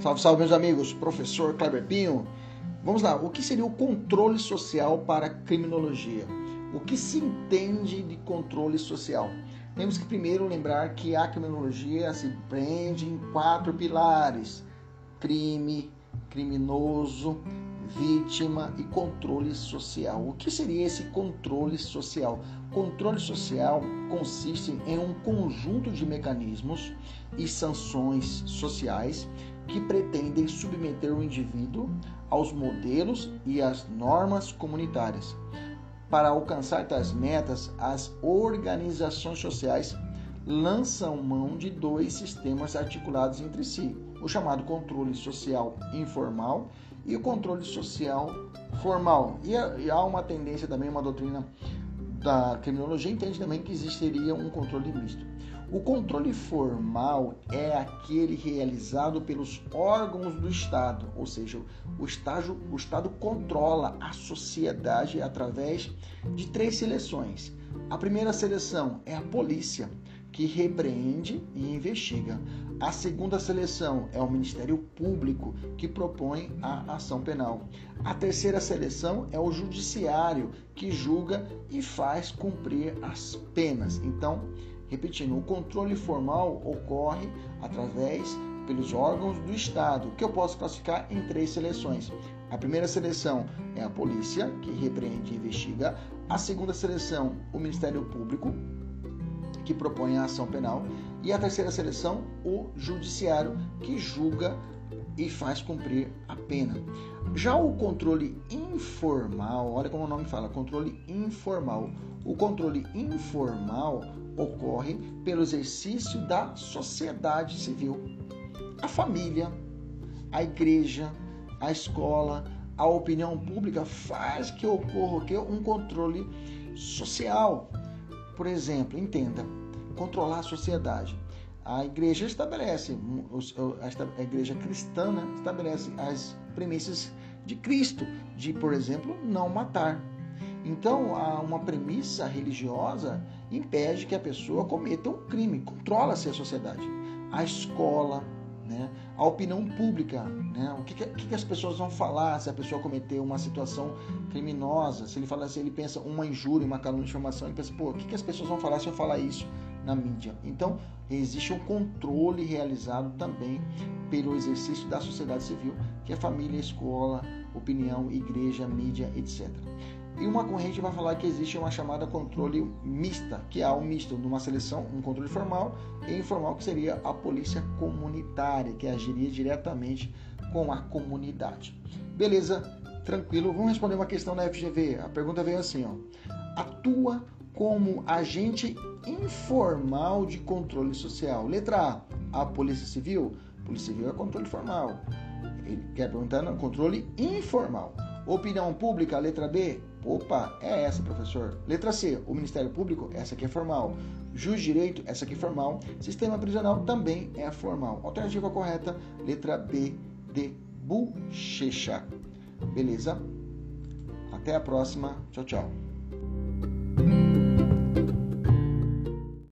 Salve, salve, meus amigos. Professor Kleber Pinho. Vamos lá. O que seria o controle social para a criminologia? O que se entende de controle social? Temos que primeiro lembrar que a criminologia se prende em quatro pilares: crime, criminoso, vítima e controle social. O que seria esse controle social? Controle social consiste em um conjunto de mecanismos e sanções sociais que pretendem submeter o indivíduo aos modelos e às normas comunitárias. Para alcançar tais metas, as organizações sociais lançam mão de dois sistemas articulados entre si: o chamado controle social informal e o controle social formal. E há uma tendência também, uma doutrina da criminologia entende também que existiria um controle misto. O controle formal é aquele realizado pelos órgãos do Estado, ou seja, o, estágio, o Estado controla a sociedade através de três seleções. A primeira seleção é a polícia, que repreende e investiga. A segunda seleção é o Ministério Público, que propõe a ação penal. A terceira seleção é o Judiciário, que julga e faz cumprir as penas. Então, Repetindo, o controle formal ocorre através pelos órgãos do Estado, que eu posso classificar em três seleções. A primeira seleção é a polícia, que repreende e investiga. A segunda seleção, o Ministério Público, que propõe a ação penal. E a terceira seleção, o Judiciário, que julga e faz cumprir a pena. Já o controle informal, olha como o nome fala, controle informal. O controle informal ocorre pelo exercício da sociedade civil. A família, a igreja, a escola, a opinião pública faz que ocorra um controle social. Por exemplo, entenda, controlar a sociedade. A igreja estabelece, a igreja cristã né, estabelece as premissas de Cristo, de, por exemplo, não matar. Então, uma premissa religiosa impede que a pessoa cometa um crime, controla-se a sociedade. A escola, né? a opinião pública, né? o que, que, que, as pessoas vão falar se a pessoa cometer uma situação criminosa, se ele fala assim, ele pensa uma injúria, uma calúnia de informação, ele pensa, pô, o que, que as pessoas vão falar se eu falar isso na mídia? Então, existe um controle realizado também pelo exercício da sociedade civil, que é família, escola, opinião, igreja, mídia, etc. E uma corrente vai falar que existe uma chamada controle mista, que há um misto numa seleção, um controle formal e informal, que seria a polícia comunitária, que agiria diretamente com a comunidade. Beleza? Tranquilo. Vamos responder uma questão da FGV. A pergunta veio assim, ó. Atua como agente informal de controle social. Letra A, a Polícia Civil. Polícia Civil é controle formal. Ele quer perguntar no controle informal. Opinião pública, letra B. Opa, é essa, professor. Letra C, o Ministério Público, essa aqui é formal. Juiz de Direito, essa aqui é formal. Sistema prisional também é formal. Alternativa correta, letra B de bochecha. Beleza? Até a próxima. Tchau, tchau.